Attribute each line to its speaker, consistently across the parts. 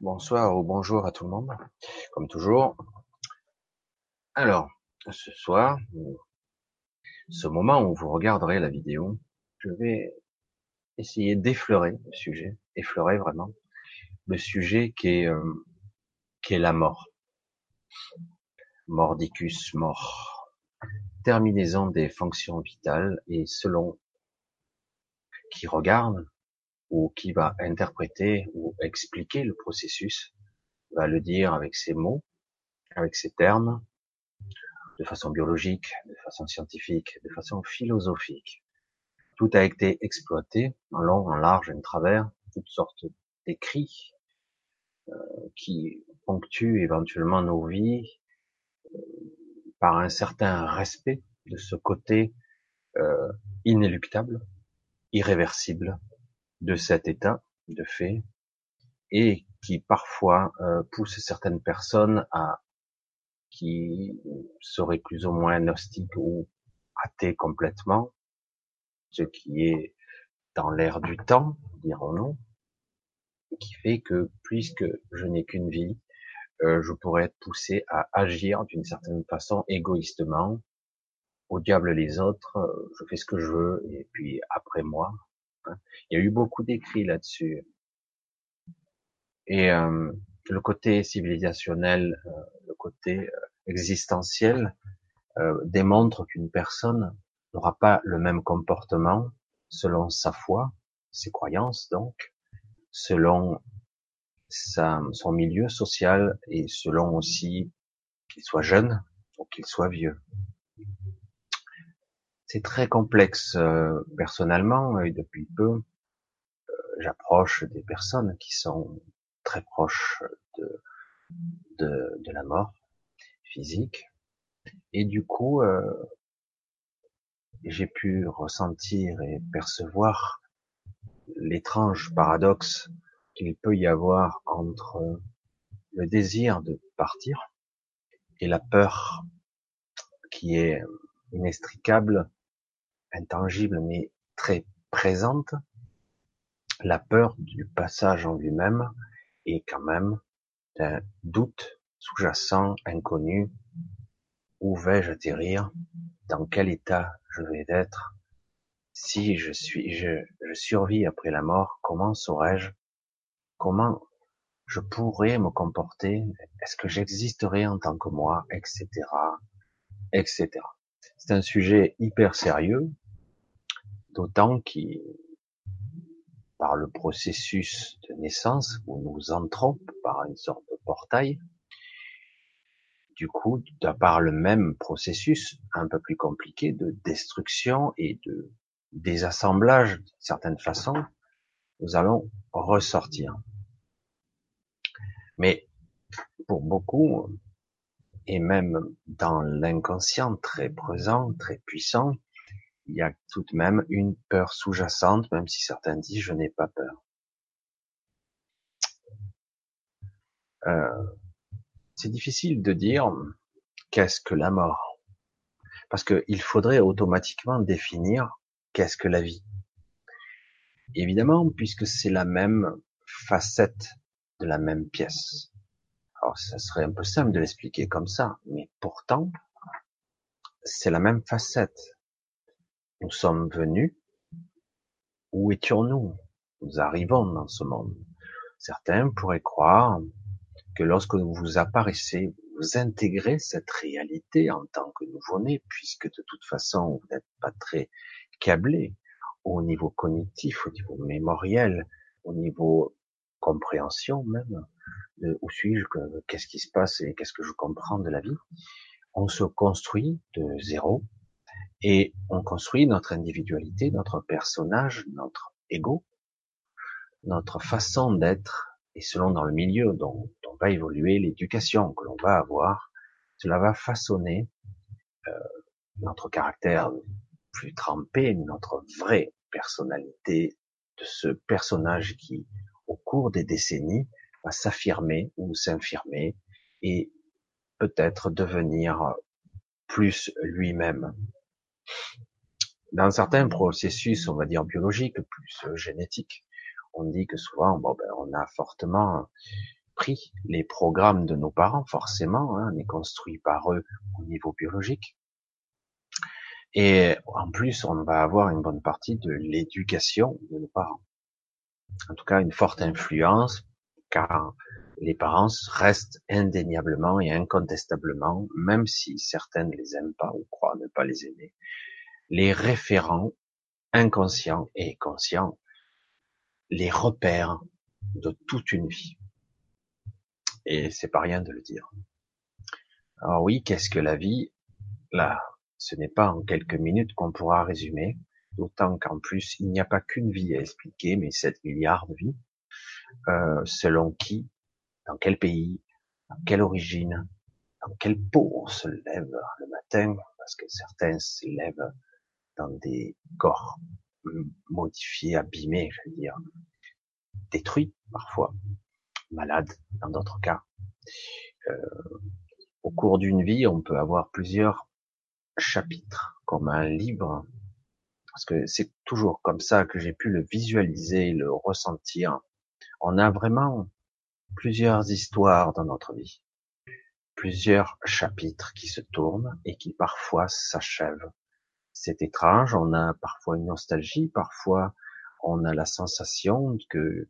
Speaker 1: Bonsoir ou bonjour à tout le monde, comme toujours. Alors, ce soir, ce moment où vous regarderez la vidéo, je vais essayer d'effleurer le sujet, effleurer vraiment le sujet qui est, euh, qui est la mort. Mordicus mort. Terminaison des fonctions vitales et selon qui regarde ou qui va interpréter ou expliquer le processus, va le dire avec ses mots, avec ses termes, de façon biologique, de façon scientifique, de façon philosophique. Tout a été exploité en long, en large, en travers, toutes sortes d'écrits euh, qui ponctuent éventuellement nos vies euh, par un certain respect de ce côté euh, inéluctable, irréversible de cet état de fait et qui parfois euh, pousse certaines personnes à qui seraient plus ou moins gnostiques ou athées complètement, ce qui est dans l'air du temps, dirons-nous, qui fait que puisque je n'ai qu'une vie, euh, je pourrais être poussé à agir d'une certaine façon égoïstement. Au diable les autres, euh, je fais ce que je veux et puis après moi. Hein. Il y a eu beaucoup d'écrits là-dessus. Et euh, le côté civilisationnel, euh, le côté euh, existentiel démontre qu'une personne n'aura pas le même comportement selon sa foi, ses croyances donc, selon son milieu social et selon aussi qu'il soit jeune ou qu'il soit vieux. C'est très complexe personnellement et depuis peu, j'approche des personnes qui sont très proche de, de, de la mort physique. Et du coup, euh, j'ai pu ressentir et percevoir l'étrange paradoxe qu'il peut y avoir entre le désir de partir et la peur qui est inextricable, intangible, mais très présente, la peur du passage en lui-même et quand même d'un doute sous-jacent, inconnu. Où vais-je atterrir? Dans quel état je vais être? Si je suis, je, je survis après la mort, comment saurais-je? Comment je pourrais me comporter? Est-ce que j'existerai en tant que moi? Etc. Etc. C'est un sujet hyper sérieux, d'autant qu'il par le processus de naissance où nous entrons par une sorte de portail. Du coup, par le même processus un peu plus compliqué de destruction et de désassemblage d'une certaine façon, nous allons ressortir. Mais pour beaucoup, et même dans l'inconscient très présent, très puissant, il y a tout de même une peur sous-jacente, même si certains disent je n'ai pas peur. Euh, c'est difficile de dire qu'est-ce que la mort, parce qu'il faudrait automatiquement définir qu'est-ce que la vie. Évidemment, puisque c'est la même facette de la même pièce. Alors, ça serait un peu simple de l'expliquer comme ça, mais pourtant, c'est la même facette. Nous sommes venus. Où étions-nous? Nous arrivons dans ce monde. Certains pourraient croire que lorsque vous apparaissez, vous intégrez cette réalité en tant que nouveau-né, puisque de toute façon, vous n'êtes pas très câblé au niveau cognitif, au niveau mémoriel, au niveau compréhension même, de où suis-je, qu'est-ce qui se passe et qu'est-ce que je comprends de la vie? On se construit de zéro, et on construit notre individualité, notre personnage, notre ego, notre façon d'être, et selon dans le milieu dont, on va évoluer, l'éducation que l'on va avoir, cela va façonner euh, notre caractère plus trempé, notre vraie personnalité, de ce personnage qui, au cours des décennies, va s'affirmer ou s'infirmer et peut-être devenir plus lui-même. Dans certains processus, on va dire biologiques, plus euh, génétiques, on dit que souvent, bon, ben, on a fortement pris les programmes de nos parents, forcément, hein, on est construit par eux au niveau biologique. Et en plus, on va avoir une bonne partie de l'éducation de nos parents. En tout cas, une forte influence, car les parents restent indéniablement et incontestablement, même si certains ne les aiment pas ou croient ne pas les aimer, les référents inconscients et conscients, les repères de toute une vie. Et c'est pas rien de le dire. Alors oui, qu'est-ce que la vie? Là, ce n'est pas en quelques minutes qu'on pourra résumer, d'autant qu'en plus, il n'y a pas qu'une vie à expliquer, mais 7 milliards de vies. Euh, selon qui, dans quel pays, dans quelle origine, dans quelle peau on se lève le matin, parce que certains se lèvent dans des corps modifiés, abîmés, je veux dire, détruits parfois, malades dans d'autres cas. Euh, au cours d'une vie, on peut avoir plusieurs chapitres, comme un livre, parce que c'est toujours comme ça que j'ai pu le visualiser, le ressentir. On a vraiment plusieurs histoires dans notre vie, plusieurs chapitres qui se tournent et qui parfois s'achèvent. C'est étrange, on a parfois une nostalgie, parfois on a la sensation que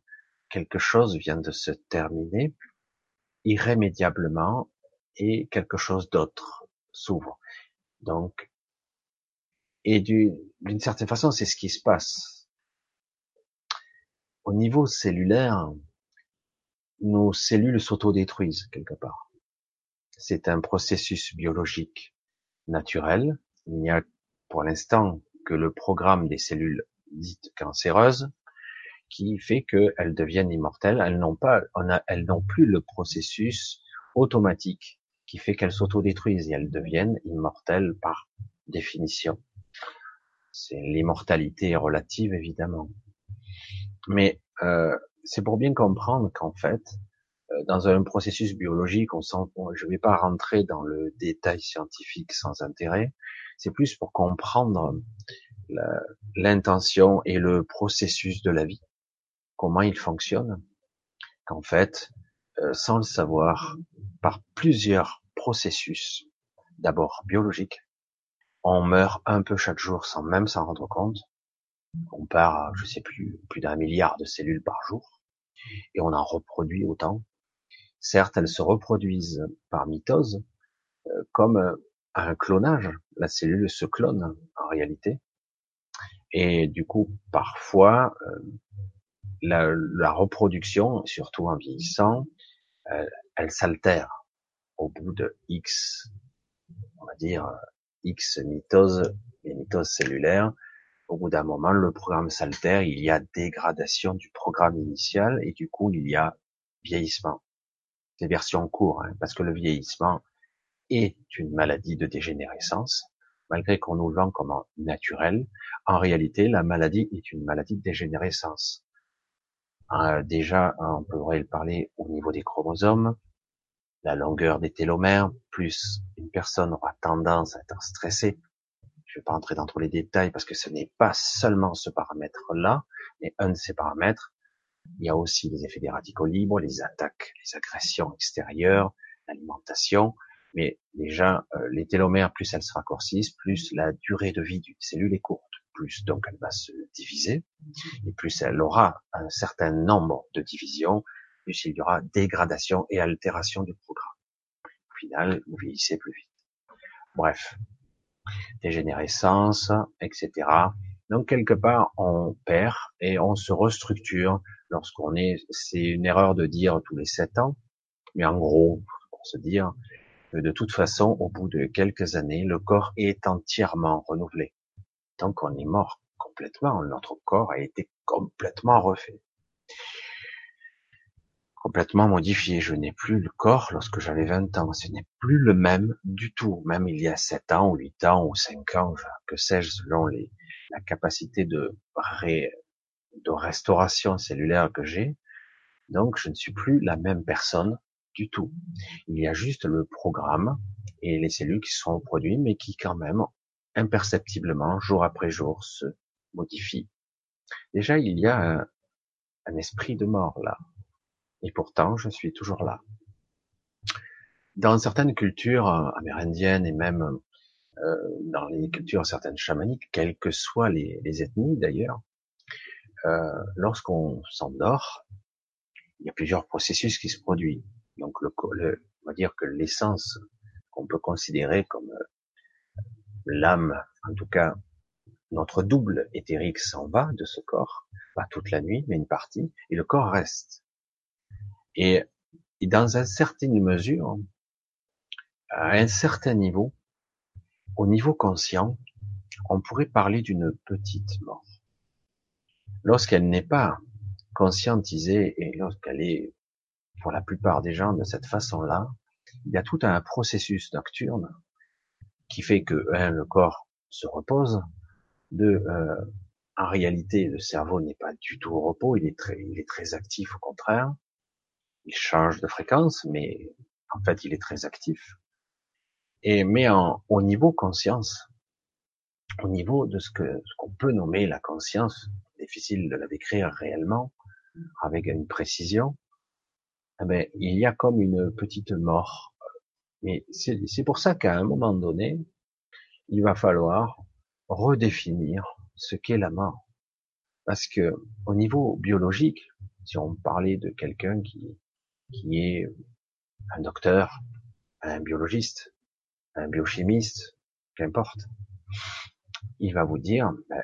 Speaker 1: quelque chose vient de se terminer irrémédiablement et quelque chose d'autre s'ouvre. Donc, et d'une certaine façon, c'est ce qui se passe. Au niveau cellulaire, nos cellules s'autodétruisent quelque part. C'est un processus biologique naturel. Il n'y a pour l'instant que le programme des cellules dites cancéreuses qui fait qu'elles deviennent immortelles. Elles n'ont pas, elles n'ont plus le processus automatique qui fait qu'elles s'autodétruisent et elles deviennent immortelles par définition. C'est l'immortalité relative évidemment, mais euh, c'est pour bien comprendre qu'en fait, euh, dans un processus biologique, on sent, je ne vais pas rentrer dans le détail scientifique sans intérêt, c'est plus pour comprendre l'intention et le processus de la vie, comment il fonctionne, qu'en fait, euh, sans le savoir, par plusieurs processus, d'abord biologiques, on meurt un peu chaque jour sans même s'en rendre compte. On part je sais plus, plus d'un milliard de cellules par jour, et on en reproduit autant. Certes, elles se reproduisent par mitose, euh, comme euh, un clonage. La cellule se clone en réalité. Et du coup, parfois, la, la, reproduction, surtout en vieillissant, euh, elle s'altère au bout de X, on va dire X mitoses, les mitoses cellulaires. Au bout d'un moment, le programme s'altère, il y a dégradation du programme initial et du coup, il y a vieillissement. Les versions courtes, hein, parce que le vieillissement est une maladie de dégénérescence, malgré qu'on nous le vend comme naturel. En réalité, la maladie est une maladie de dégénérescence. Euh, déjà, on pourrait parler au niveau des chromosomes, la longueur des télomères, plus une personne aura tendance à être stressée. Je ne vais pas entrer dans tous les détails parce que ce n'est pas seulement ce paramètre-là, mais un de ces paramètres. Il y a aussi les effets des radicaux libres, les attaques, les agressions extérieures, l'alimentation. Mais déjà, euh, les télomères, plus elles se raccourcissent, plus la durée de vie d'une cellule est courte plus donc elle va se diviser, et plus elle aura un certain nombre de divisions, plus il y aura dégradation et altération du programme. Au final, vous vieillissez plus vite. Bref, dégénérescence, etc. Donc quelque part, on perd et on se restructure lorsqu'on est. C'est une erreur de dire tous les sept ans, mais en gros, pour se dire que de toute façon, au bout de quelques années, le corps est entièrement renouvelé. Tant qu'on est mort complètement, notre corps a été complètement refait. Complètement modifié. Je n'ai plus le corps lorsque j'avais 20 ans. Ce n'est plus le même du tout. Même il y a 7 ans, ou 8 ans, ou 5 ans, que sais-je, selon les, la capacité de, de restauration cellulaire que j'ai. Donc, je ne suis plus la même personne du tout. Il y a juste le programme et les cellules qui sont produites, mais qui quand même imperceptiblement, jour après jour, se modifie. Déjà, il y a un, esprit de mort là. Et pourtant, je suis toujours là. Dans certaines cultures amérindiennes et même euh, dans les cultures certaines chamaniques, quelles que soient les, ethnies d'ailleurs, euh, lorsqu'on s'endort, il y a plusieurs processus qui se produisent. Donc, le, on va dire que l'essence qu'on peut considérer comme euh, l'âme, en tout cas notre double éthérique s'en va de ce corps, pas toute la nuit, mais une partie, et le corps reste. Et, et dans une certaine mesure, à un certain niveau, au niveau conscient, on pourrait parler d'une petite mort. Lorsqu'elle n'est pas conscientisée et lorsqu'elle est, pour la plupart des gens, de cette façon-là, il y a tout un processus nocturne qui fait que le corps se repose, de euh, en réalité le cerveau n'est pas du tout au repos, il est très, il est très actif au contraire, il change de fréquence, mais en fait il est très actif. Et mais au niveau conscience, au niveau de ce que ce qu'on peut nommer la conscience, difficile de la décrire réellement avec une précision, eh ben, il y a comme une petite mort. Mais c'est pour ça qu'à un moment donné, il va falloir redéfinir ce qu'est la mort. Parce que au niveau biologique, si on parlait de quelqu'un qui, qui est un docteur, un biologiste, un biochimiste, qu'importe, il va vous dire, ben,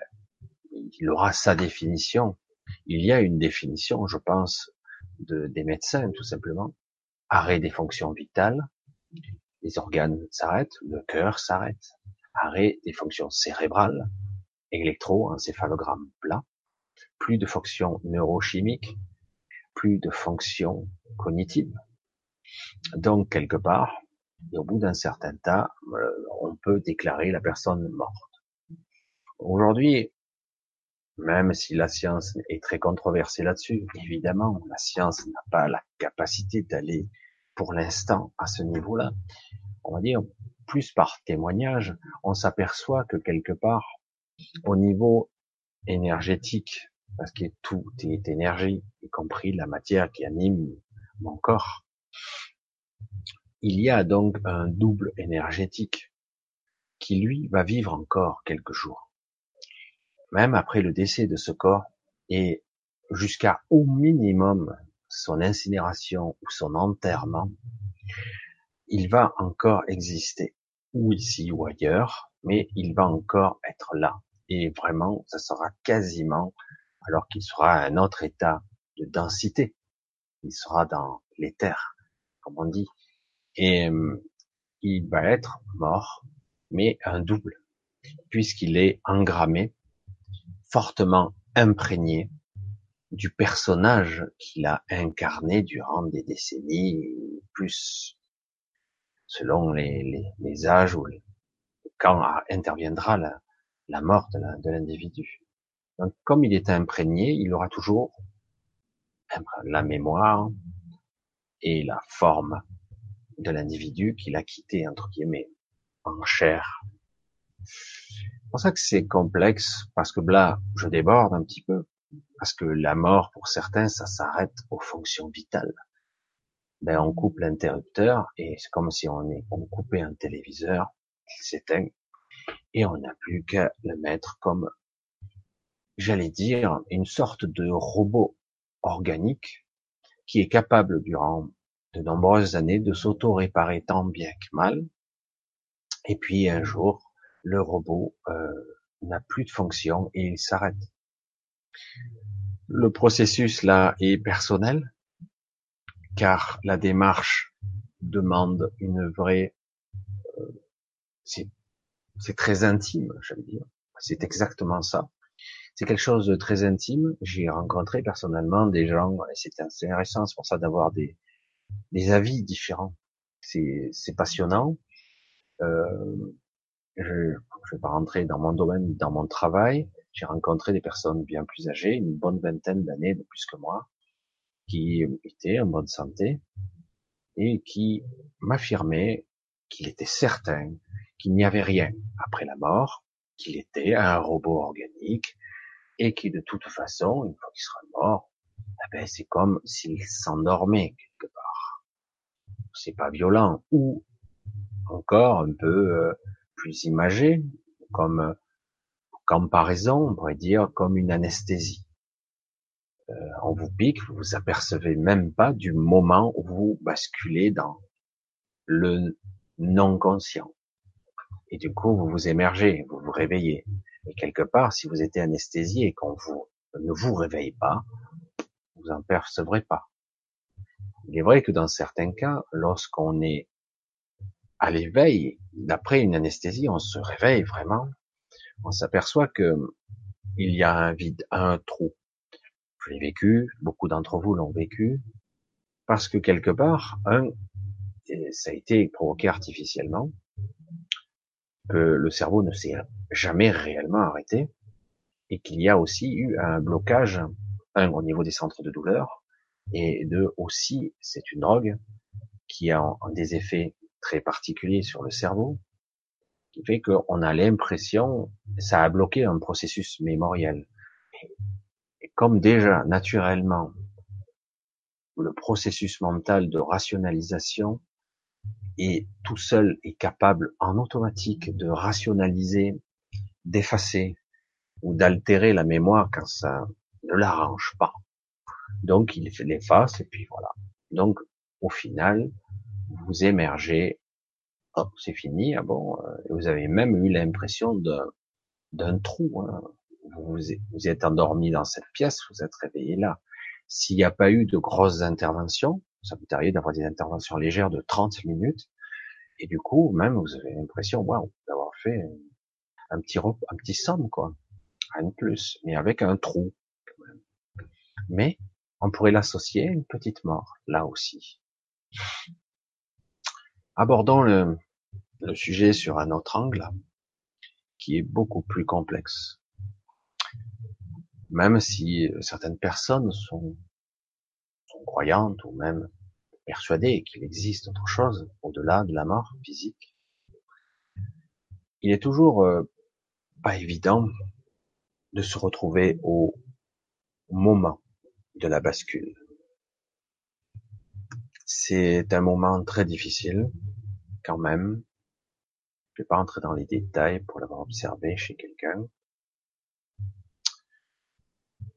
Speaker 1: il aura sa définition. Il y a une définition, je pense, de, des médecins, tout simplement. Arrêt des fonctions vitales, les organes s'arrêtent, le cœur s'arrête. Arrêt des fonctions cérébrales, électroencéphalogramme plat, plus de fonctions neurochimiques, plus de fonctions cognitives. Donc, quelque part, au bout d'un certain temps, euh, on peut déclarer la personne morte. Aujourd'hui, même si la science est très controversée là-dessus, évidemment, la science n'a pas la capacité d'aller pour l'instant à ce niveau-là. On va dire, plus par témoignage, on s'aperçoit que quelque part, au niveau énergétique, parce que tout est énergie, y compris la matière qui anime mon corps, il y a donc un double énergétique qui, lui, va vivre encore quelques jours. Même après le décès de ce corps et jusqu'à au minimum son incinération ou son enterrement, il va encore exister, ou ici ou ailleurs, mais il va encore être là. Et vraiment, ça sera quasiment, alors qu'il sera à un autre état de densité. Il sera dans l'éther, comme on dit et euh, il va être mort, mais un double, puisqu'il est engrammé, fortement imprégné du personnage qu'il a incarné durant des décennies, plus selon les, âges ou quand interviendra la mort de l'individu. Donc, comme il est imprégné, il aura toujours la mémoire et la forme de l'individu qu'il a quitté, entre guillemets, en chair. C'est pour ça que c'est complexe, parce que là, je déborde un petit peu, parce que la mort, pour certains, ça s'arrête aux fonctions vitales. Ben, on coupe l'interrupteur, et c'est comme si on, on coupait un téléviseur, il s'éteint, et on n'a plus qu'à le mettre comme, j'allais dire, une sorte de robot organique qui est capable durant de nombreuses années de s'auto-réparer tant bien que mal. Et puis un jour, le robot euh, n'a plus de fonction et il s'arrête. Le processus là est personnel, car la démarche demande une vraie... Euh, c'est très intime, j'allais dire. C'est exactement ça. C'est quelque chose de très intime. J'ai rencontré personnellement des gens, et c'est intéressant, c'est pour ça d'avoir des, avis différents. C'est passionnant. Euh, je ne vais pas rentrer dans mon domaine, dans mon travail. J'ai rencontré des personnes bien plus âgées, une bonne vingtaine d'années de plus que moi, qui étaient en bonne santé et qui m'affirmaient qu'il était certain qu'il n'y avait rien après la mort, qu'il était un robot organique et qui de toute façon, une fois qu'il sera mort, eh ben, c'est comme s'il s'endormait quelque part. C'est pas violent ou encore un peu euh, plus imagé, comme comparaison, on pourrait dire comme une anesthésie. Euh, on vous pique, vous vous apercevez même pas du moment où vous basculez dans le non conscient. Et du coup, vous vous émergez, vous vous réveillez. Et quelque part, si vous êtes anesthésié et qu'on vous ne vous réveille pas, vous en percevrez pas. Il est vrai que dans certains cas, lorsqu'on est à l'éveil, d'après une anesthésie, on se réveille vraiment, on s'aperçoit que il y a un vide, un trou. Je l'ai vécu, beaucoup d'entre vous l'ont vécu, parce que quelque part, un, ça a été provoqué artificiellement, que le cerveau ne s'est jamais réellement arrêté, et qu'il y a aussi eu un blocage, un au niveau des centres de douleur, et deux aussi, c'est une drogue qui a des effets très particuliers sur le cerveau, qui fait qu'on a l'impression, ça a bloqué un processus mémoriel. Et comme déjà, naturellement, le processus mental de rationalisation est tout seul est capable en automatique de rationaliser, d'effacer ou d'altérer la mémoire quand ça ne l'arrange pas. Donc il l'efface et puis voilà. Donc au final, vous émergez, hop, c'est fini. Ah bon, euh, vous avez même eu l'impression d'un trou. Hein. Vous, vous êtes endormi dans cette pièce, vous êtes réveillé là. S'il n'y a pas eu de grosses interventions, ça peut arriver d'avoir des interventions légères de 30 minutes, et du coup, même, vous avez l'impression, waouh, d'avoir fait un petit un petit somme, quoi. De plus, mais avec un trou, quand même. Mais, on pourrait l'associer à une petite mort, là aussi. Abordons le, le sujet sur un autre angle, qui est beaucoup plus complexe. Même si certaines personnes sont, sont croyantes ou même persuadé qu'il existe autre chose au-delà de la mort physique, il est toujours euh, pas évident de se retrouver au moment de la bascule. C'est un moment très difficile, quand même. Je vais pas entrer dans les détails pour l'avoir observé chez quelqu'un.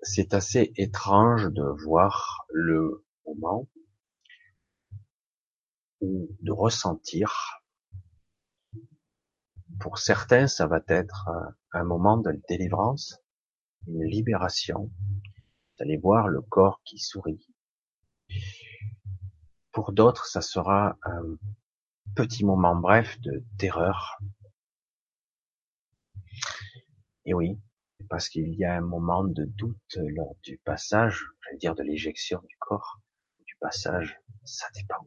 Speaker 1: C'est assez étrange de voir le moment ou de ressentir. Pour certains, ça va être un moment de délivrance, une libération. d'aller voir le corps qui sourit. Pour d'autres, ça sera un petit moment bref de terreur. Et oui, parce qu'il y a un moment de doute lors du passage, je vais dire de l'éjection du corps, du passage, ça dépend.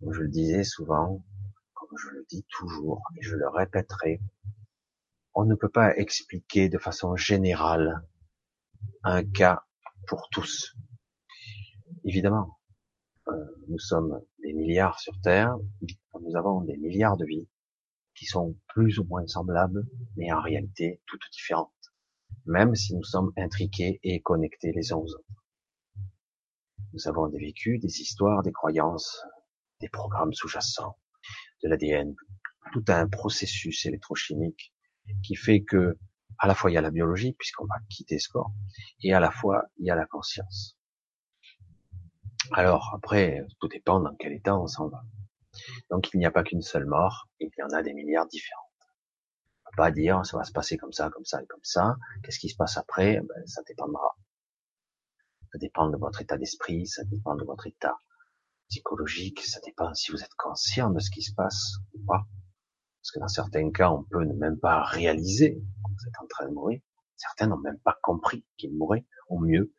Speaker 1: Comme je le disais souvent, comme je le dis toujours, et je le répéterai, on ne peut pas expliquer de façon générale un cas pour tous. Évidemment, euh, nous sommes des milliards sur Terre, nous avons des milliards de vies qui sont plus ou moins semblables, mais en réalité toutes différentes, même si nous sommes intriqués et connectés les uns aux autres. Nous avons des vécus, des histoires, des croyances, des programmes sous-jacents, de l'ADN, tout un processus électrochimique qui fait que à la fois il y a la biologie puisqu'on va quitter ce corps et à la fois il y a la conscience. Alors après, tout dépend dans quel état on s'en va. Donc il n'y a pas qu'une seule mort, il y en a des milliards différentes. On peut pas dire ça va se passer comme ça, comme ça et comme ça. Qu'est-ce qui se passe après? Ben, Ça dépendra. Ça dépend de votre état d'esprit, ça dépend de votre état psychologique, ça dépend si vous êtes conscient de ce qui se passe ou pas. Parce que dans certains cas, on peut ne même pas réaliser que vous êtes en train de mourir. Certains n'ont même pas compris qu'ils mouraient, au mieux,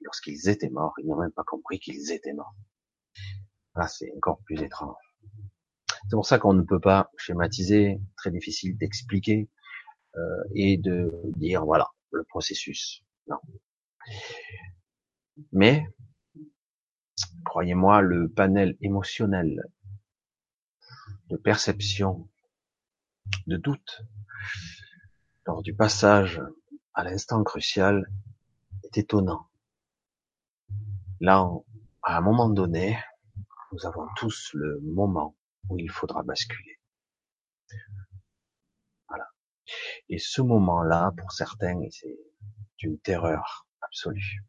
Speaker 1: lorsqu'ils étaient morts, ils n'ont même pas compris qu'ils étaient morts. Là, c'est encore plus étrange. C'est pour ça qu'on ne peut pas schématiser, très difficile d'expliquer euh, et de dire voilà le processus. Non. Mais, croyez-moi, le panel émotionnel de perception, de doute, lors du passage à l'instant crucial, est étonnant. Là, à un moment donné, nous avons tous le moment où il faudra basculer. Voilà. Et ce moment-là, pour certains, c'est une terreur absolue.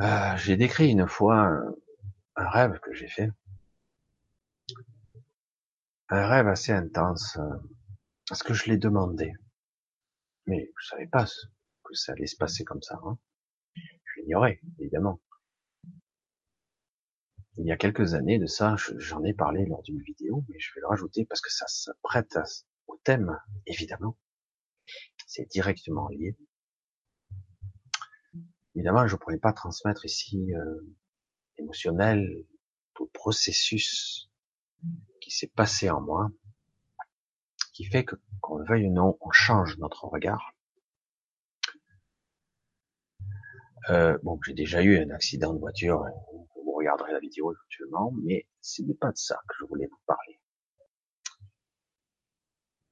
Speaker 1: Euh, j'ai décrit une fois un, un rêve que j'ai fait. Un rêve assez intense, euh, parce que je l'ai demandé. Mais je savais pas que ça allait se passer comme ça. Hein. Évidemment. Il y a quelques années de ça, j'en ai parlé lors d'une vidéo, mais je vais le rajouter parce que ça se prête au thème, évidemment. C'est directement lié. Évidemment, je ne pourrais pas transmettre ici euh, émotionnel tout processus qui s'est passé en moi, qui fait que, qu'on le veuille ou non, on change notre regard. Euh, bon, j'ai déjà eu un accident de voiture, vous regarderez la vidéo éventuellement, mais ce n'est pas de ça que je voulais vous parler.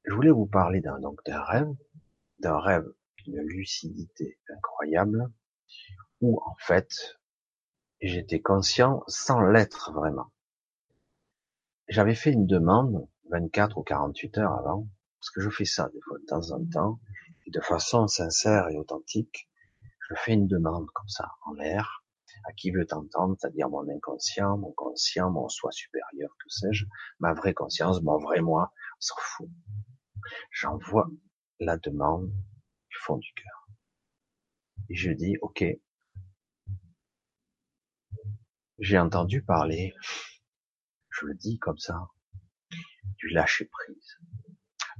Speaker 1: Je voulais vous parler d'un d'un rêve, d'un rêve d'une lucidité incroyable, où en fait j'étais conscient sans l'être vraiment. J'avais fait une demande 24 ou 48 heures avant, parce que je fais ça des fois de temps en temps, et de façon sincère et authentique, je fais une demande comme ça, en l'air, à qui veut t'entendre, c'est-à-dire mon inconscient, mon conscient, mon soi supérieur, que sais-je, ma vraie conscience, mon vrai moi, s'en fout. J'envoie la demande du fond du cœur. Et je dis, ok, j'ai entendu parler, je le dis comme ça, du lâcher prise.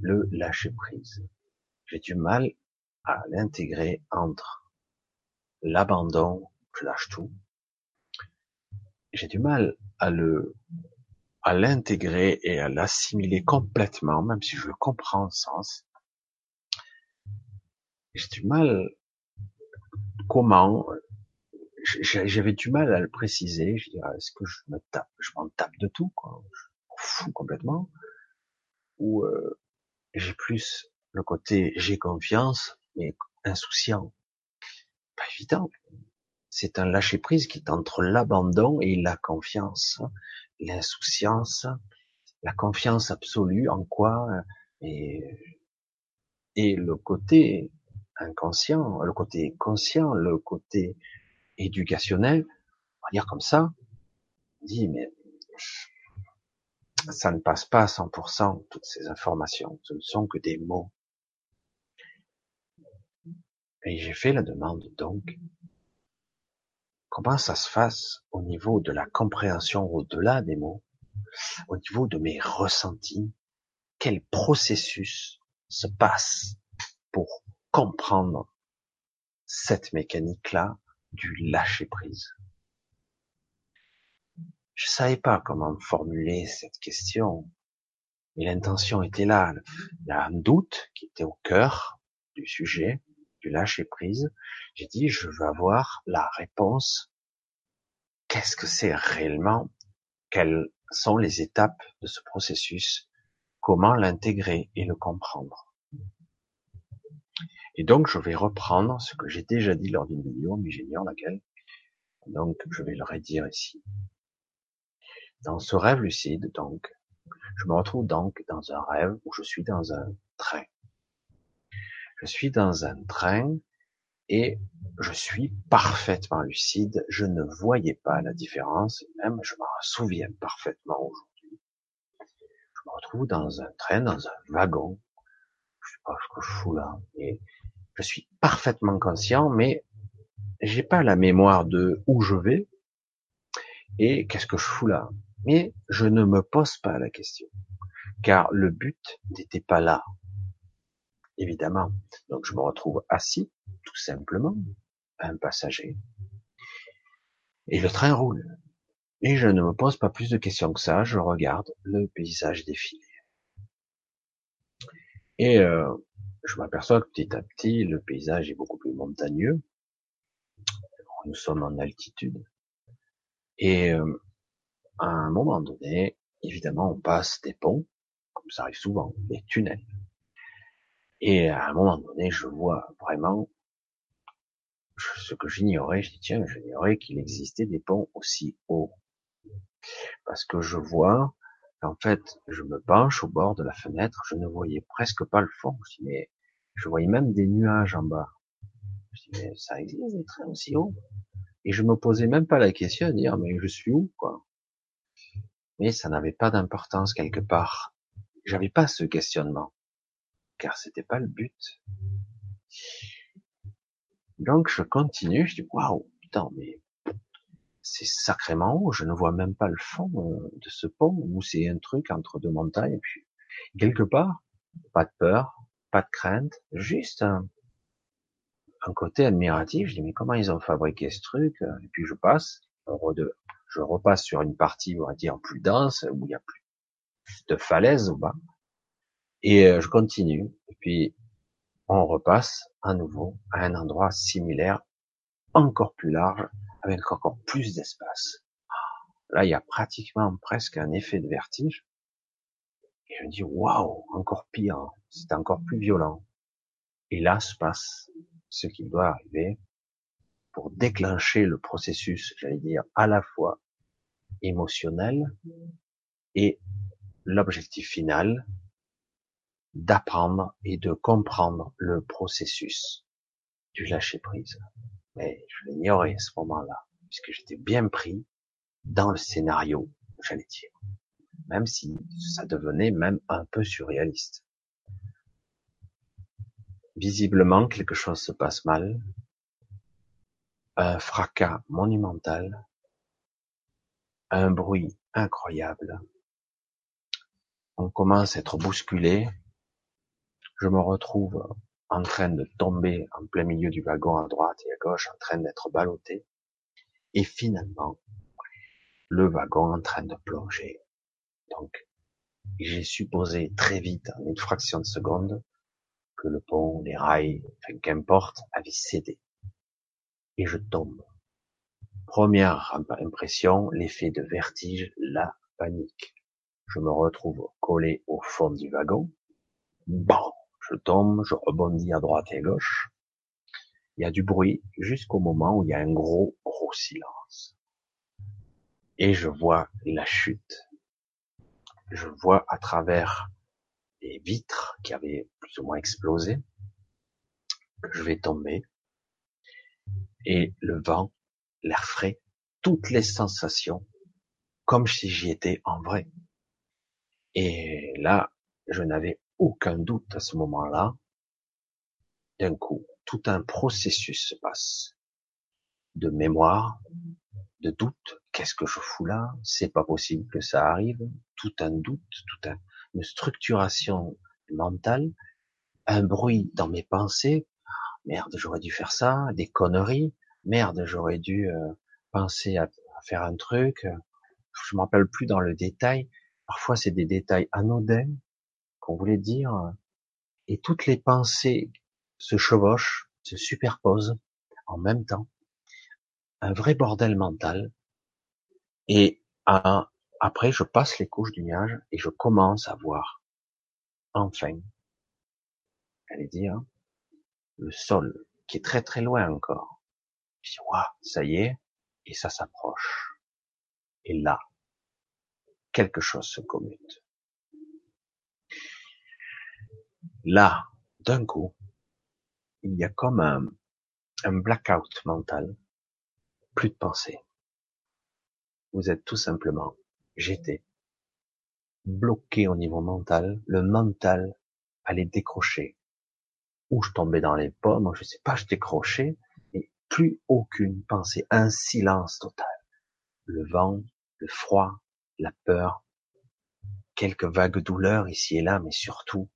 Speaker 1: Le lâcher prise. J'ai du mal à l'intégrer entre l'abandon, je lâche tout. J'ai du mal à le, à l'intégrer et à l'assimiler complètement, même si je comprends le sens. J'ai du mal comment, j'avais du mal à le préciser. Je dirais, est-ce que je me tape, je m'en tape de tout, quoi? Je m'en fous complètement. Ou, euh, j'ai plus le côté j'ai confiance, mais insouciant pas évident. C'est un lâcher prise qui est entre l'abandon et la confiance, l'insouciance, la confiance absolue en quoi et, et le côté inconscient, le côté conscient, le côté éducationnel, on va dire comme ça, on dit mais ça ne passe pas à 100% toutes ces informations, ce ne sont que des mots. Et j'ai fait la demande donc, comment ça se fasse au niveau de la compréhension au-delà des mots, au niveau de mes ressentis, quel processus se passe pour comprendre cette mécanique-là du lâcher prise. Je savais pas comment formuler cette question, mais l'intention était là. Il y a un doute qui était au cœur du sujet, lâcher prise, j'ai dit, je veux avoir la réponse. Qu'est-ce que c'est réellement? Quelles sont les étapes de ce processus? Comment l'intégrer et le comprendre? Et donc, je vais reprendre ce que j'ai déjà dit lors d'une vidéo, mais j'ignore laquelle. Donc, je vais le redire ici. Dans ce rêve lucide, donc, je me retrouve donc dans un rêve où je suis dans un train je suis dans un train et je suis parfaitement lucide. Je ne voyais pas la différence, même je m'en souviens parfaitement aujourd'hui. Je me retrouve dans un train, dans un wagon. Je sais pas ce que je fous là, je suis parfaitement conscient, mais j'ai pas la mémoire de où je vais et qu'est-ce que je fous là? Mais je ne me pose pas la question, car le but n'était pas là évidemment. Donc je me retrouve assis, tout simplement, un passager. Et le train roule. Et je ne me pose pas plus de questions que ça, je regarde le paysage défiler. Et euh, je m'aperçois que petit à petit, le paysage est beaucoup plus montagneux. Nous sommes en altitude. Et euh, à un moment donné, évidemment, on passe des ponts, comme ça arrive souvent, des tunnels. Et à un moment donné, je vois vraiment ce que j'ignorais. Je dis, tiens, j'ignorais qu'il existait des ponts aussi hauts. Parce que je vois, en fait, je me penche au bord de la fenêtre, je ne voyais presque pas le fond. Je dis, mais je voyais même des nuages en bas. Je dis, mais ça existe des trains aussi hauts. Et je me posais même pas la question de dire, mais je suis où, quoi? Mais ça n'avait pas d'importance quelque part. J'avais pas ce questionnement. Car c'était pas le but. Donc, je continue, je dis, waouh, putain, mais c'est sacrément haut, je ne vois même pas le fond euh, de ce pont, où c'est un truc entre deux montagnes, et puis, quelque part, pas de peur, pas de crainte, juste un, côté admiratif. Je dis mais comment ils ont fabriqué ce truc Et puis je passe, je repasse sur une partie, on va dire plus dense, où il y a plus de falaises au bas, et euh, je continue. Et puis on repasse à nouveau à un endroit similaire, encore plus large, avec encore plus d'espace. Là, il y a pratiquement presque un effet de vertige. Et je me dis, waouh, encore pire, c'est encore plus violent. Et là se passe ce qui doit arriver pour déclencher le processus, j'allais dire, à la fois émotionnel et l'objectif final d'apprendre et de comprendre le processus du lâcher prise. Mais je l'ignorais à ce moment-là, puisque j'étais bien pris dans le scénario, j'allais dire. Même si ça devenait même un peu surréaliste. Visiblement, quelque chose se passe mal. Un fracas monumental. Un bruit incroyable. On commence à être bousculé. Je me retrouve en train de tomber en plein milieu du wagon à droite et à gauche, en train d'être ballotté. Et finalement, le wagon en train de plonger. Donc, j'ai supposé très vite, en une fraction de seconde, que le pont, les rails, enfin qu'importe, avaient cédé. Et je tombe. Première impression, l'effet de vertige, la panique. Je me retrouve collé au fond du wagon. Bon, je tombe, je rebondis à droite et à gauche. Il y a du bruit jusqu'au moment où il y a un gros, gros silence. Et je vois la chute. Je vois à travers les vitres qui avaient plus ou moins explosé, que je vais tomber, et le vent, l'air frais, toutes les sensations, comme si j'y étais en vrai. Et là, je n'avais aucun doute à ce moment-là. D'un coup, tout un processus se passe de mémoire, de doute. Qu'est-ce que je fous là? C'est pas possible que ça arrive. Tout un doute, tout un, une structuration mentale, un bruit dans mes pensées. Merde, j'aurais dû faire ça, des conneries. Merde, j'aurais dû euh, penser à, faire un truc. Je me rappelle plus dans le détail. Parfois, c'est des détails anodins qu'on voulait dire. Et toutes les pensées se chevauchent, se superposent en même temps. Un vrai bordel mental. Et après, je passe les couches du nuage et je commence à voir, enfin, allez dire, le sol qui est très très loin encore. Je dis, waouh, ça y est, et ça s'approche. Et là, quelque chose se commute. Là, d'un coup, il y a comme un, un blackout mental, plus de pensée. Vous êtes tout simplement j'étais bloqué au niveau mental, le mental allait décrocher. Ou je tombais dans les pommes, je sais pas, je décrochais, et plus aucune pensée, un silence total. Le vent, le froid, la peur, quelques vagues douleurs ici et là, mais surtout,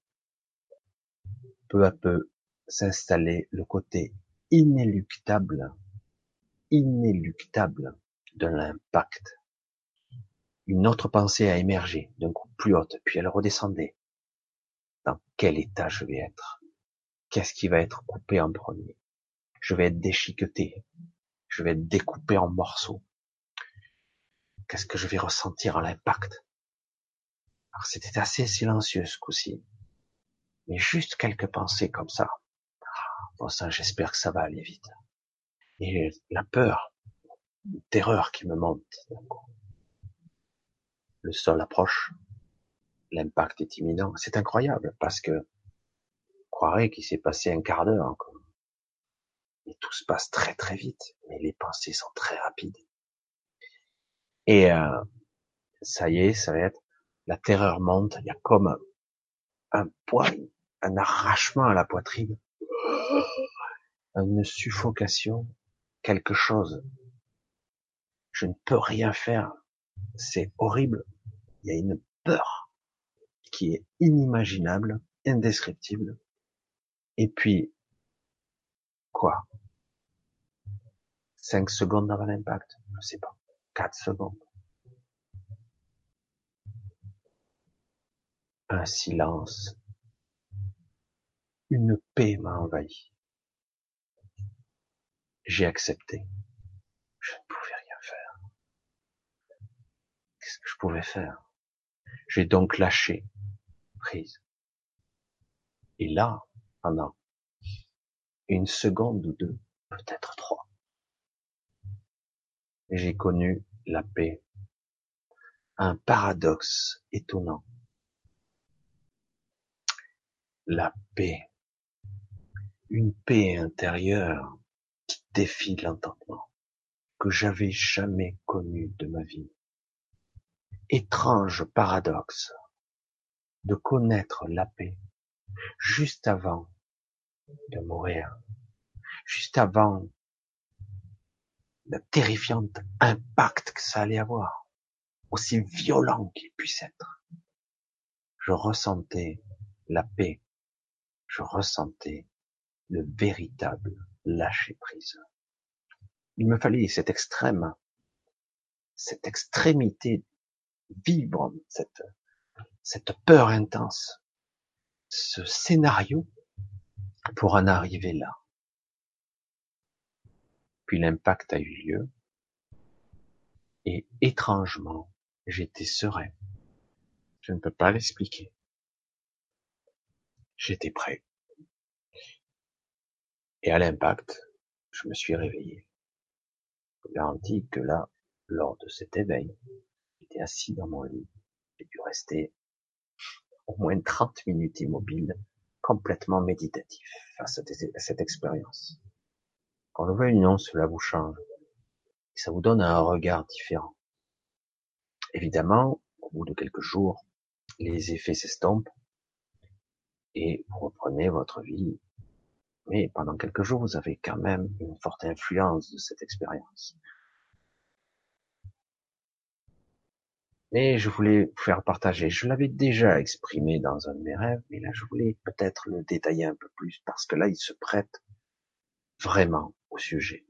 Speaker 1: peu à peu, s'installer le côté inéluctable, inéluctable de l'impact une autre pensée a émergé, d'un coup plus haute, puis elle redescendait. Dans quel état je vais être? Qu'est-ce qui va être coupé en premier? Je vais être déchiqueté. Je vais être découpé en morceaux. Qu'est-ce que je vais ressentir à l'impact? Alors c'était assez silencieux ce coup-ci, mais juste quelques pensées comme ça. Ah, bon ça, j'espère que ça va aller vite. Et la peur, la terreur qui me monte. Le sol approche, l'impact est imminent. C'est incroyable parce que croirait qu'il s'est passé un quart d'heure. Et tout se passe très très vite, mais les pensées sont très rapides. Et euh, ça y est, ça va être la terreur monte. Il y a comme un, un poids, un arrachement à la poitrine, une suffocation, quelque chose. Je ne peux rien faire. C'est horrible. Il y a une peur qui est inimaginable, indescriptible. Et puis, quoi? Cinq secondes avant l'impact? Je sais pas. Quatre secondes. Un silence. Une paix m'a envahi. J'ai accepté. Je ne pouvais rien faire. Qu'est-ce que je pouvais faire? J'ai donc lâché prise. Et là, pendant une seconde ou deux, peut-être trois, j'ai connu la paix. Un paradoxe étonnant. La paix. Une paix intérieure qui défie l'entendement, que j'avais jamais connu de ma vie. Étrange paradoxe de connaître la paix juste avant de mourir, juste avant le terrifiant impact que ça allait avoir, aussi violent qu'il puisse être. Je ressentais la paix, je ressentais le véritable lâcher prise. Il me fallait cette extrême, cette extrémité vibre, cette, cette peur intense, ce scénario pour en arriver là. Puis l'impact a eu lieu, et étrangement, j'étais serein. Je ne peux pas l'expliquer. J'étais prêt. Et à l'impact, je me suis réveillé. Je garantis que là, lors de cet éveil, j'étais assis dans mon lit. J'ai dû rester au moins 30 minutes immobile, complètement méditatif face à cette expérience. Quand le veuille non, cela vous change. ça vous donne un regard différent. Évidemment, au bout de quelques jours, les effets s'estompent et vous reprenez votre vie. Mais pendant quelques jours, vous avez quand même une forte influence de cette expérience. Mais je voulais vous faire partager. Je l'avais déjà exprimé dans un de mes rêves, mais là, je voulais peut-être le détailler un peu plus parce que là, il se prête vraiment au sujet.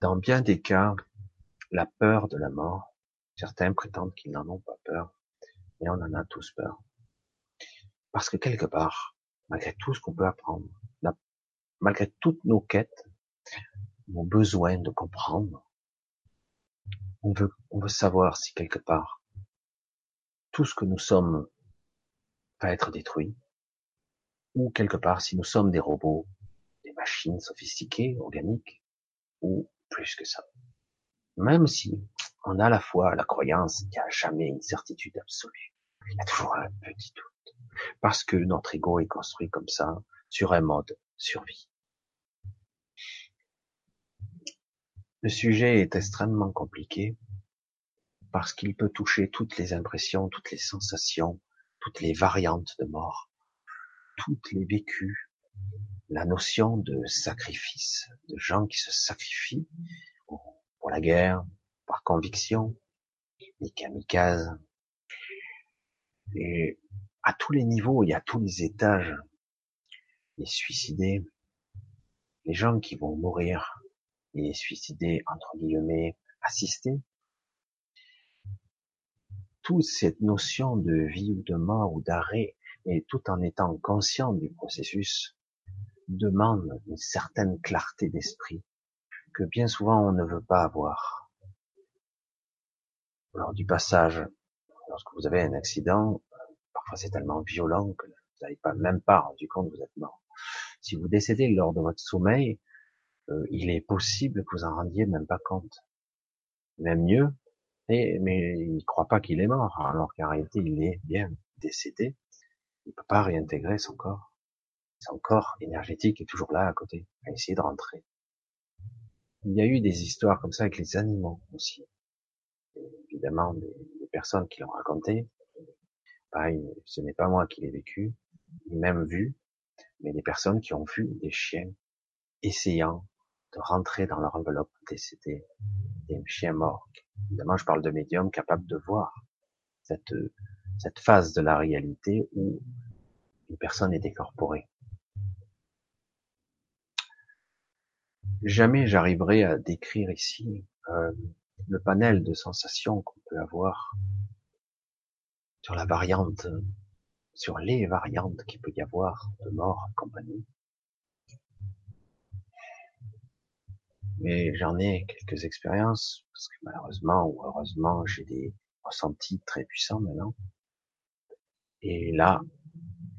Speaker 1: Dans bien des cas, la peur de la mort, certains prétendent qu'ils n'en ont pas peur, mais on en a tous peur. Parce que quelque part, malgré tout ce qu'on peut apprendre, malgré toutes nos quêtes, nos besoins de comprendre, on veut, on veut savoir si quelque part, tout ce que nous sommes va être détruit, ou quelque part si nous sommes des robots, des machines sophistiquées, organiques, ou plus que ça. Même si on a à la fois la croyance qu'il n'y a jamais une certitude absolue, il y a toujours un petit doute, parce que notre ego est construit comme ça, sur un mode survie. Le sujet est extrêmement compliqué parce qu'il peut toucher toutes les impressions, toutes les sensations, toutes les variantes de mort toutes les vécus, la notion de sacrifice, de gens qui se sacrifient pour la guerre, par conviction, les kamikazes, à tous les niveaux et à tous les étages, les suicidés, les gens qui vont mourir, les suicidés entre guillemets assistés, toute cette notion de vie ou de mort ou d'arrêt et tout en étant conscient du processus, demande une certaine clarté d'esprit, que bien souvent on ne veut pas avoir. Lors du passage, lorsque vous avez un accident, c'est tellement violent que vous n'avez pas même pas rendu compte que vous êtes mort. Si vous décédez lors de votre sommeil, euh, il est possible que vous en rendiez même pas compte. Même mieux, et, mais il ne croit pas qu'il est mort, alors qu'en réalité il est bien décédé. Il ne peut pas réintégrer son corps. Son corps énergétique est toujours là à côté, à essayer de rentrer. Il y a eu des histoires comme ça avec les animaux aussi. évidemment, des, personnes qui l'ont raconté. Ce n'est pas moi qui l'ai vécu, ni même vu, mais des personnes qui ont vu des chiens essayant de rentrer dans leur enveloppe décédée, des chiens morts. Évidemment, je parle de médiums capables de voir cette, cette phase de la réalité où une personne est décorporée. Jamais j'arriverai à décrire ici euh, le panel de sensations qu'on peut avoir sur la variante, sur les variantes qu'il peut y avoir de mort et compagnie. Mais j'en ai quelques expériences, parce que malheureusement ou heureusement, j'ai des ressentis très puissants maintenant. Et là,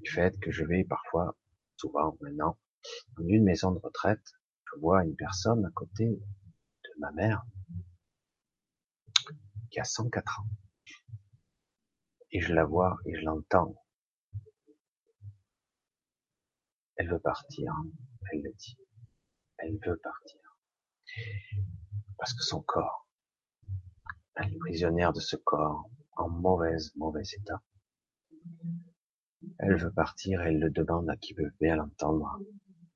Speaker 1: du fait que je vais parfois, souvent maintenant, dans une maison de retraite, je vois une personne à côté de ma mère qui a 104 ans. Et je la vois et je l'entends. Elle veut partir, elle le dit. Elle veut partir. Parce que son corps, elle est prisonnière de ce corps en mauvaise, mauvais état. Elle veut partir, elle le demande à qui veut bien l'entendre.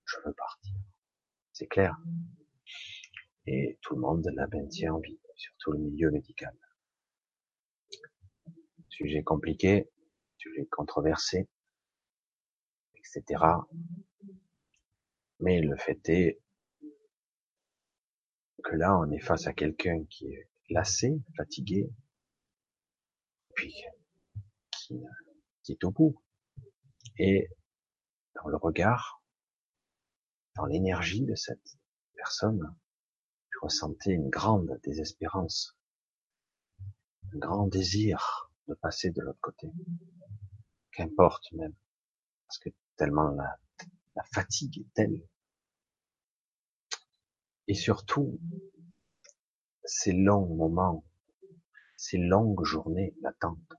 Speaker 1: Je veux partir. C'est clair. Et tout le monde la maintient en vie, surtout le milieu médical. Sujet compliqué, sujet controversé, etc. Mais le fait est que là, on est face à quelqu'un qui est lassé, fatigué, puis qui, qui est au bout. Et dans le regard, dans l'énergie de cette personne, je ressentais une grande désespérance, un grand désir de passer de l'autre côté. Qu'importe même, parce que tellement la, fatigue est telle et surtout, ces longs moments, ces longues journées d'attente,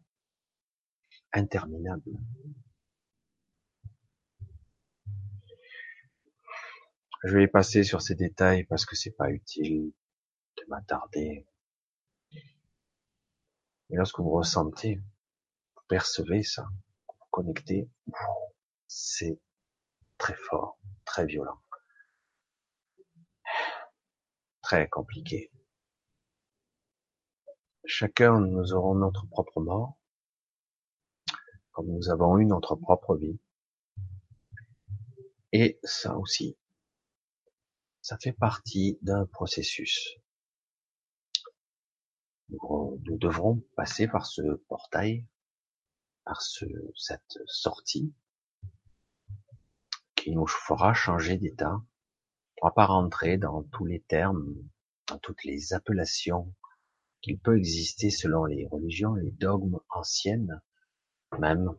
Speaker 1: interminables. Je vais passer sur ces détails parce que c'est pas utile de m'attarder. Mais lorsque vous ressentez, vous percevez ça, vous vous connectez, c'est très fort, très violent très compliqué. Chacun, nous aurons notre propre mort, comme nous avons eu notre propre vie. Et ça aussi, ça fait partie d'un processus. Nous, devrons passer par ce portail, par ce, cette sortie, qui nous fera changer d'état, on va pas rentrer dans tous les termes, dans toutes les appellations qu'il peut exister selon les religions, les dogmes anciennes, même,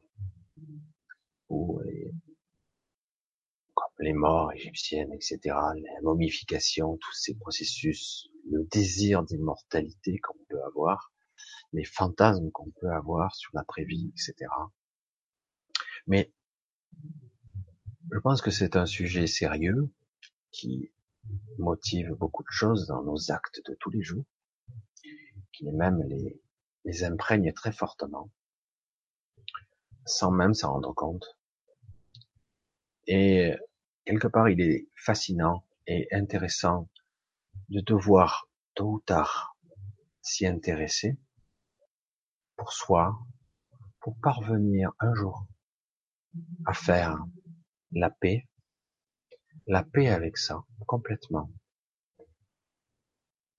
Speaker 1: ou les, comme les morts égyptiennes, etc., la momification, tous ces processus, le désir d'immortalité avoir, les fantasmes qu'on peut avoir sur l'après-vie, etc. Mais je pense que c'est un sujet sérieux qui motive beaucoup de choses dans nos actes de tous les jours, qui même les, les imprègne très fortement, sans même s'en rendre compte. Et quelque part, il est fascinant et intéressant de devoir tôt ou tard s'y intéresser pour soi, pour parvenir un jour à faire la paix la paix avec ça, complètement.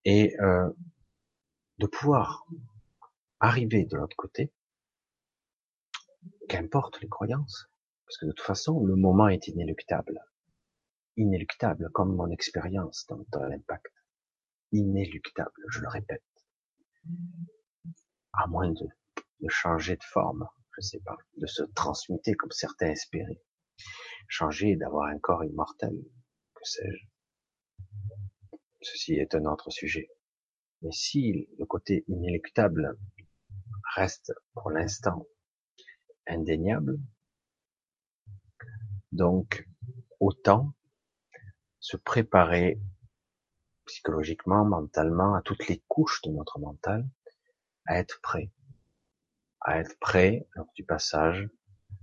Speaker 1: Et euh, de pouvoir arriver de l'autre côté, qu'importe les croyances, parce que de toute façon, le moment est inéluctable. inéluctable, comme mon expérience dans, l'impact. Inéluctable, je le répète. À moins de, changer de forme, je sais pas, de se transmuter comme certains espéraient. Changer d'avoir un corps immortel, que sais-je. Ceci est un autre sujet. Mais si le côté inéluctable reste pour l'instant indéniable, donc autant se préparer psychologiquement, mentalement, à toutes les couches de notre mental, à être prêt, à être prêt lors du passage,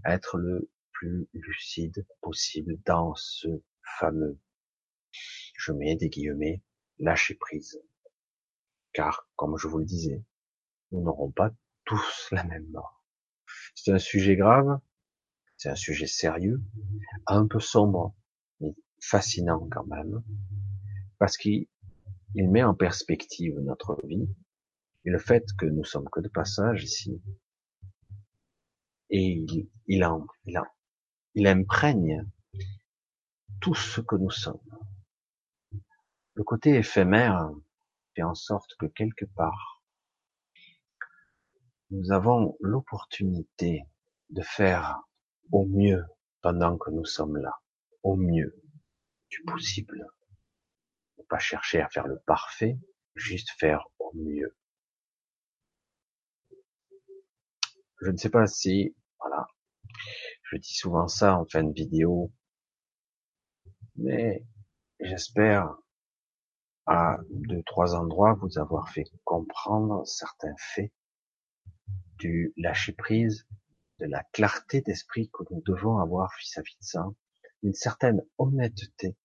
Speaker 1: à être le plus lucide possible dans ce fameux, je mets des guillemets, lâcher prise. Car, comme je vous le disais, nous n'aurons pas tous la même mort. C'est un sujet grave, c'est un sujet sérieux, un peu sombre, mais fascinant quand même, parce qu'il met en perspective notre vie et le fait que nous sommes que de passage ici. Et il, il, en, il, en, il imprègne tout ce que nous sommes. Le côté éphémère fait en sorte que quelque part, nous avons l'opportunité de faire au mieux pendant que nous sommes là, au mieux du possible. Pas chercher à faire le parfait, juste faire au mieux. Je ne sais pas si, voilà, je dis souvent ça en fin de vidéo, mais j'espère à deux, trois endroits vous avoir fait comprendre certains faits du lâcher prise, de la clarté d'esprit que nous devons avoir vis-à-vis de ça, une certaine honnêteté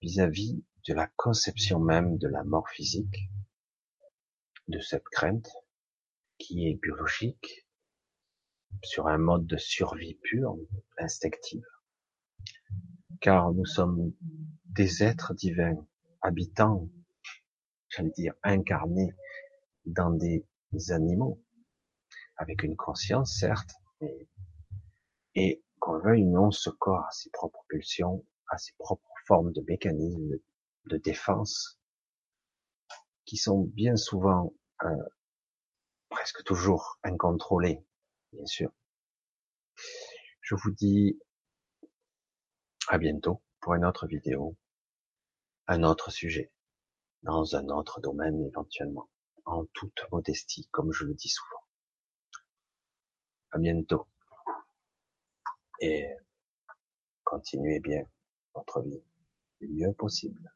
Speaker 1: vis-à-vis de la conception même de la mort physique, de cette crainte qui est biologique, sur un mode de survie pure, instinctive. Car nous sommes des êtres divins habitants, j'allais dire incarnés dans des animaux, avec une conscience certes, et qu'on veuille non ce corps à ses propres pulsions, à ses propres formes de mécanismes de défense, qui sont bien souvent, euh, presque toujours incontrôlés, bien sûr. Je vous dis à bientôt pour une autre vidéo un autre sujet, dans un autre domaine éventuellement, en toute modestie, comme je le dis souvent. À bientôt. Et continuez bien votre vie le mieux possible.